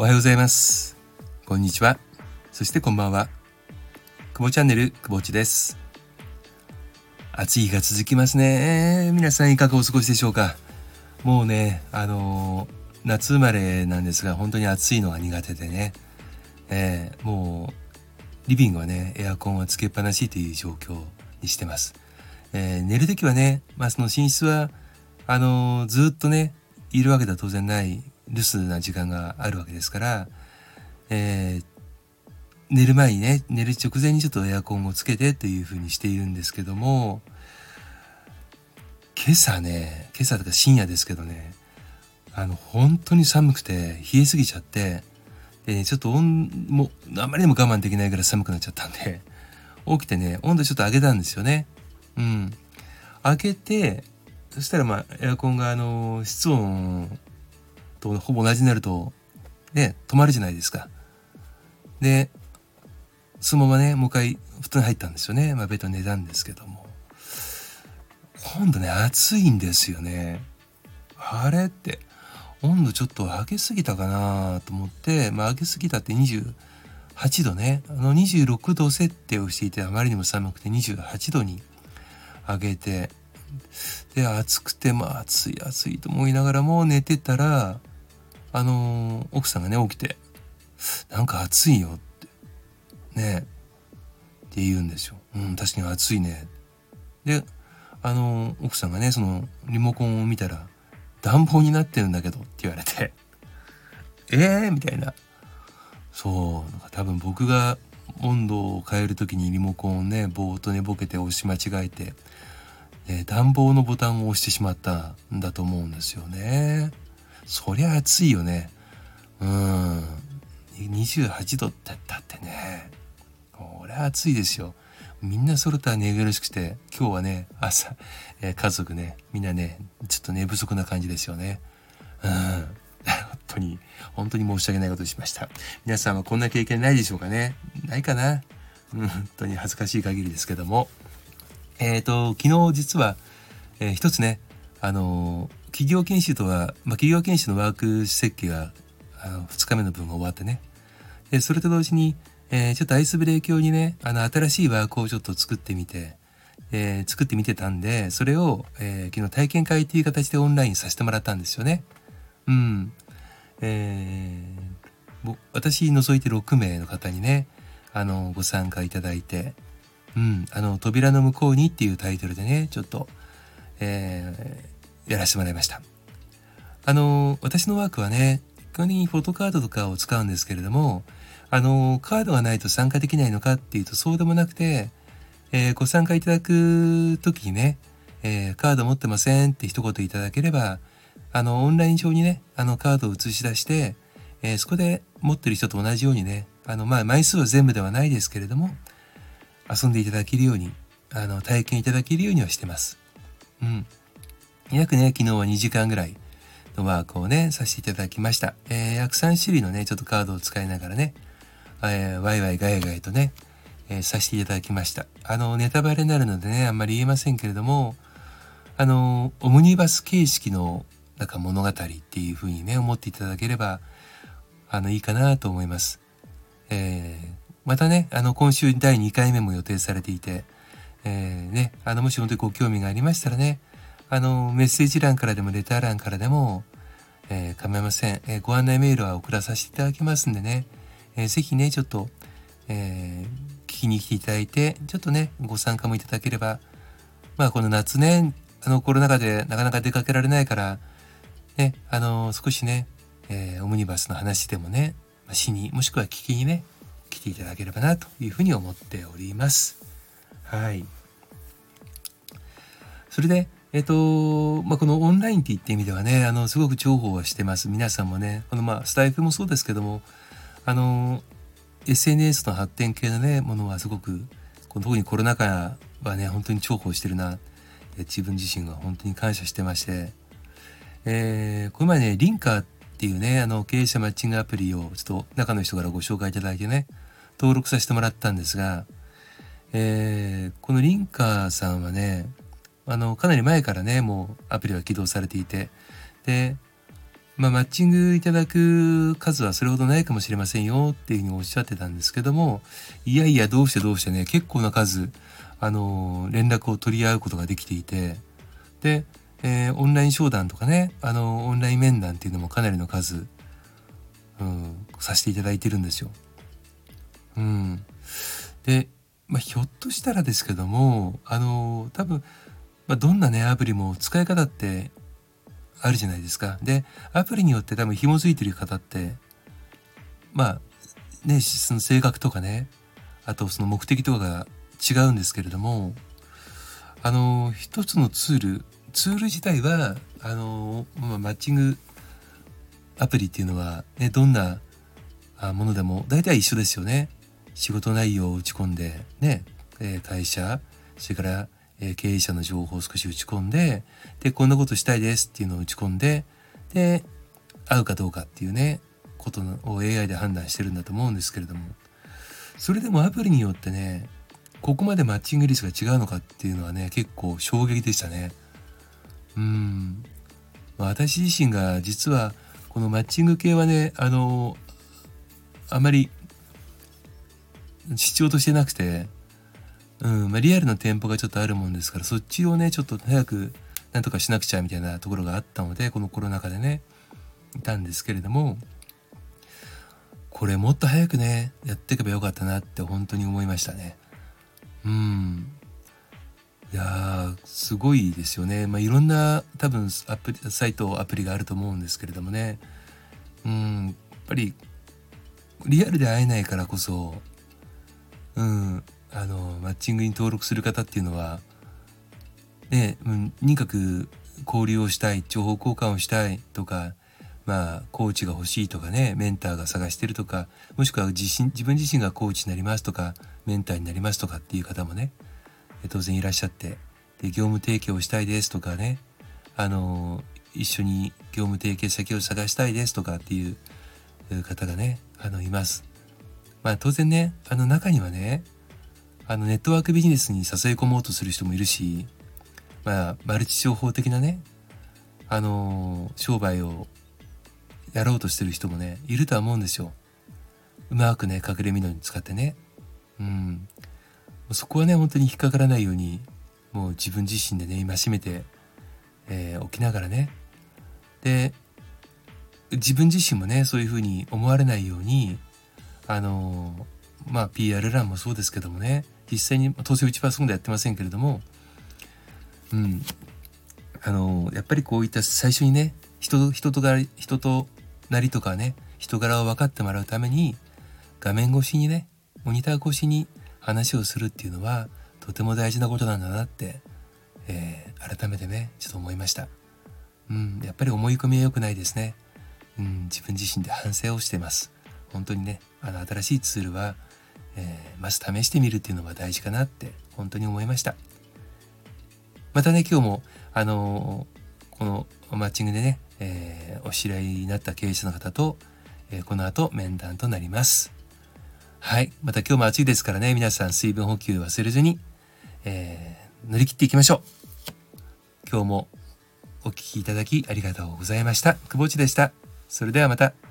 おはようございます。こんにちは。そしてこんばんは。くぼチャンネル、くぼちです。暑い日が続きますね。皆さんいかがお過ごしでしょうか？もうね、あのー夏生まれなんですが、本当に暑いのが苦手でね。えーもう、リビングはね、エアコンはつけっぱなしという状況にしてます。えー寝るときはね、まあその寝室は、あのーずっとね、いるわけでは当然ない留守な時間があるわけですから、えー寝る前にね、寝る直前にちょっとエアコンをつけてっていう風にしているんですけども、今朝ね、今朝とか深夜ですけどね、あの、本当に寒くて冷えすぎちゃって、でね、ちょっと温、もう、あまりにも我慢できないぐらい寒くなっちゃったんで、起きてね、温度ちょっと上げたんですよね。うん。開けて、そしたらまあ、エアコンがあの、室温とほぼ同じになると、ね、止まるじゃないですか。で、そのままね、もう一回布団に入ったんですよね。まあ、ベッド寝たんですけども。今度ね、暑いんですよね。あれって、温度ちょっと上げすぎたかなと思って、まあ、上げすぎたって28度ね。あの26度設定をしていて、あまりにも寒くて28度に上げて、で、暑くて、まあ、暑い暑いと思いながらも寝てたら、あのー奥さんがね、起きて、なんか暑いよって、ねって言うんですよ。うん、確かに暑いね。で、あのー奥さんがね、その、リモコンを見たら、暖房になってるんだけどって言われて、えーみたいな。そう、なんか多分僕が温度を変える時にリモコンをね、ぼーっと寝ぼけて押し間違えて、え暖房のボタンを押してしまったんだと思うんですよね。そりゃ暑いよね。うん。28度ってだってね。これ暑いですよ。みんなそれとは寝苦しくて、今日はね、朝、えー家族ね、みんなね、ちょっと寝不足な感じですよね。うん。本当に、本当に申し訳ないことをしました。皆さんはこんな経験ないでしょうかねないかな、本当に恥ずかしい限りですけども。えっ、と、昨日実は、えー一つね、あの企業研修とは、まあ、企業研修のワーク設計が、あの、2日目の分が終わってね。で、それと同時に、えーちょっとアイスブレイ教にね、あの、新しいワークをちょっと作ってみて、えー作ってみてたんで、それを、えー昨日体験会っていう形でオンラインさせてもらったんですよね。うん。えー私除いて6名の方にね、あの、ご参加いただいて、うん、あの、扉の向こうにっていうタイトルでね、ちょっと、えーやらせてもらいました。あの、私のワークはね、基本的にフォトカードとかを使うんですけれども、あの、カードがないと参加できないのかっていうとそうでもなくて、えーご参加いただく時にね、えーカード持ってませんって一言いただければ、あの、オンライン上にね、あの、カードを映し出して、えーそこで持ってる人と同じようにね、あの、まあ、枚数は全部ではないですけれども、遊んでいただけるように、あの、体験いただけるようにはしてます。うん。約ね、昨日は2時間ぐらいのワークをね、させていただきました。えー約3種類のね、ちょっとカードを使いながらね、えーワイワイガヤガヤとね、えーさせていただきました。あの、ネタバレになるのでね、あんまり言えませんけれども、あの、オムニバス形式のなんか物語っていう風にね、思っていただければ、あの、いいかなと思います。えーまたね、あの、今週第2回目も予定されていて、えーね、あの、もし本当にご興味がありましたらね、あの、メッセージ欄からでもレター欄からでも、えー構いません、えーご案内メールは送らさせていただきますんでね、えーぜひね、ちょっと、えー聞きに来ていただいて、ちょっとね、ご参加もいただければ、まあ、この夏ね、あの、コロナ禍でなかなか出かけられないから、ね、あの、少しね、えーオムニバスの話でもね、まあしに、もしくは聞きにね、来ていただければな、というふうに思っております。はい。それで、えっ、と、まあ、このオンラインって言って意味ではね、あの、すごく重宝はしてます。皆さんもね、このまあ、スタイフもそうですけども、あの、SNS の発展系のね、ものはすごく、この特にコロナ禍はね、本当に重宝してるな、自分自身が本当に感謝してまして、えーこの前ね、リンカーっていうね、あの、経営者マッチングアプリをちょっと中の人からご紹介いただいてね、登録させてもらったんですが、えーこのリンカーさんはね、あの、かなり前からね、もうアプリは起動されていて、で、まあ、マッチングいただく数はそれほどないかもしれませんよっていうふうにおっしゃってたんですけども、いやいや、どうしてどうしてね、結構な数、あの、連絡を取り合うことができていて、で、えー、オンライン商談とかね、あの、オンライン面談っていうのもかなりの数、うん、させていただいてるんですよ。うん。で、まあ、ひょっとしたらですけども、あの、多分、まあ、どんなね、アプリも使い方ってあるじゃないですか。で、アプリによって多分紐づいてる方って、まあ、ね、その性格とかね、あとその目的とかが違うんですけれども、あの、一つのツール、ツール自体は、あの、まあ、マッチングアプリっていうのは、ね、どんなものでも大体一緒ですよね。仕事内容を打ち込んで、ね、会社、それからえ経営者の情報を少し打ち込んで、で、こんなことしたいですっていうのを打ち込んで、で、合うかどうかっていうね、ことを AI で判断してるんだと思うんですけれども、それでもアプリによってね、ここまでマッチング率が違うのかっていうのはね、結構衝撃でしたね。うん。ま、私自身が実は、このマッチング系はね、あの、あまり必要としてなくて、うんまあ、リアルな店舗がちょっとあるもんですからそっちをねちょっと早くなんとかしなくちゃみたいなところがあったのでこのコロナ禍でねいたんですけれどもこれもっと早くねやっていけばよかったなって本当に思いましたね。うん。いやすごいですよね。まあいろんな多分アプリサイトアプリがあると思うんですけれどもね。うん。やっぱりリアルで会えないからこそうん。あのマッチングに登録する方っていうのはね、とにかく交流をしたい情報交換をしたいとかまあコーチが欲しいとかねメンターが探してるとかもしくは自身自分自身がコーチになりますとかメンターになりますとかっていう方もね当然いらっしゃってで業務提供したいですとかねあの一緒に業務提携先を探したいですとかっていう方がねあのいます。まあ当然ねあの中にはねあのネットワークビジネスに誘い込もうとする人もいるし、まあ、マルチ商法的なね、あの、商売をやろうとしてる人もね、いるとは思うんですよ。うまくね、隠れ蓑に使ってね。うん。そこはね、本当に引っかからないように、もう自分自身でね、戒めて、えー、起きながらね。で、自分自身もね、そういうふうに思われないように、あのー、まあ、PR 欄もそうですけどもね、実際に当然うちはそこでやってませんけれどもうんあのやっぱりこういった最初にね人人とが人となりとかね人柄を分かってもらうために画面越しにねモニター越しに話をするっていうのはとても大事なことなんだなって、えー、改めてねちょっと思いました。うん、やっぱり思い込みは良くないですね。うん、自分自身で反省をしてます。本当にね、あの新しいツールはえー、まず試してみるっていうのが大事かなって本当に思いましたまたね今日もあのー、このマッチングでね、えー、お知り合いになった経営者の方と、えこの後面談となりますはいまた今日も暑いですからね皆さん水分補給忘れずに、え乗り切っていきましょう今日もお聴きいただきありがとうございました。久保地でした。それではまた。